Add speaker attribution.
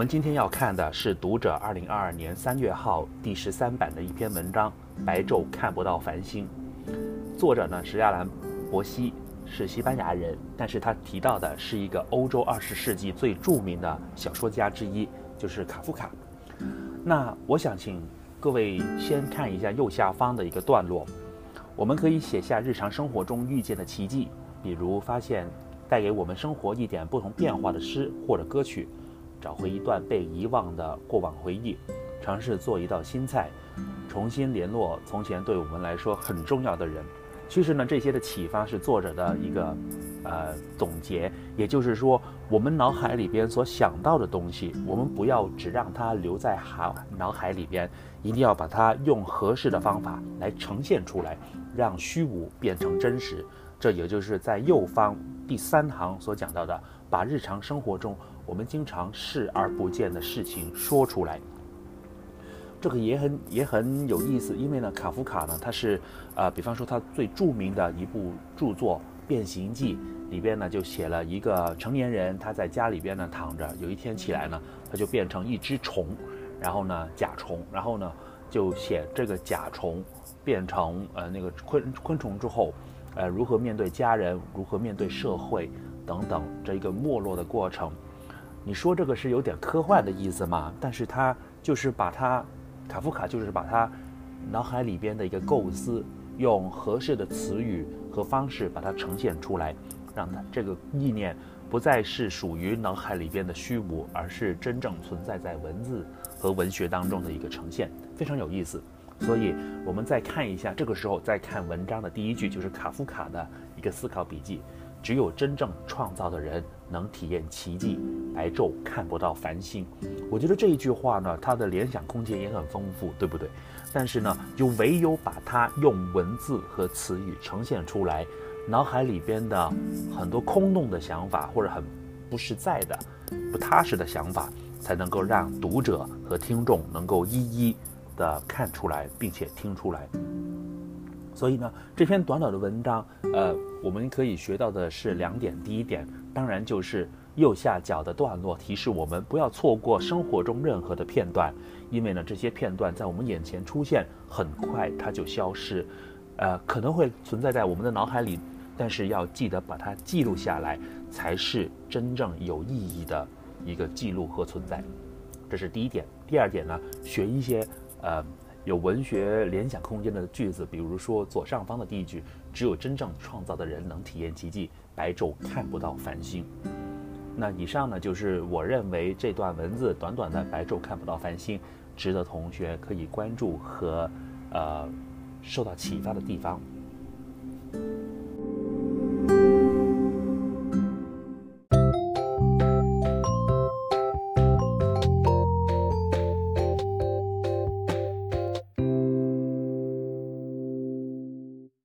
Speaker 1: 我们今天要看的是《读者》二零二二年三月号第十三版的一篇文章《白昼看不到繁星》，作者呢是亚兰·伯西，是西班牙人，但是他提到的是一个欧洲二十世纪最著名的小说家之一，就是卡夫卡。那我想请各位先看一下右下方的一个段落，我们可以写下日常生活中遇见的奇迹，比如发现带给我们生活一点不同变化的诗或者歌曲，找回一段被遗忘的过往回忆，尝试做一道新菜，重新联络从前对我们来说很重要的人。其实呢，这些的启发是作者的一个，呃，总结。也就是说，我们脑海里边所想到的东西，我们不要只让它留在海脑海里边，一定要把它用合适的方法来呈现出来，让虚无变成真实。这也就是在右方第三行所讲到的，把日常生活中我们经常视而不见的事情说出来。这个也很也很有意思，因为呢，卡夫卡呢，他是，呃，比方说他最著名的一部著作《变形记》里边呢，就写了一个成年人，他在家里边呢躺着，有一天起来呢，他就变成一只虫，然后呢，甲虫，然后呢，就写这个甲虫变成呃那个昆昆虫之后，呃，如何面对家人，如何面对社会等等这一个没落的过程。你说这个是有点科幻的意思吗？但是他就是把它。卡夫卡就是把他脑海里边的一个构思，用合适的词语和方式把它呈现出来，让他这个意念不再是属于脑海里边的虚无，而是真正存在在文字和文学当中的一个呈现，非常有意思。所以，我们再看一下，这个时候再看文章的第一句，就是卡夫卡的一个思考笔记。只有真正创造的人能体验奇迹，白昼看不到繁星。我觉得这一句话呢，它的联想空间也很丰富，对不对？但是呢，就唯有把它用文字和词语呈现出来，脑海里边的很多空洞的想法或者很不实在的、不踏实的想法，才能够让读者和听众能够一一的看出来，并且听出来。所以呢，这篇短短的文章，呃，我们可以学到的是两点。第一点，当然就是右下角的段落提示我们不要错过生活中任何的片段，因为呢，这些片段在我们眼前出现，很快它就消失，呃，可能会存在在我们的脑海里，但是要记得把它记录下来，才是真正有意义的一个记录和存在。这是第一点。第二点呢，学一些，呃。有文学联想空间的句子，比如说左上方的第一句：“只有真正创造的人能体验奇迹，白昼看不到繁星。”那以上呢，就是我认为这段文字短短的“白昼看不到繁星”，值得同学可以关注和呃受到启发的地方。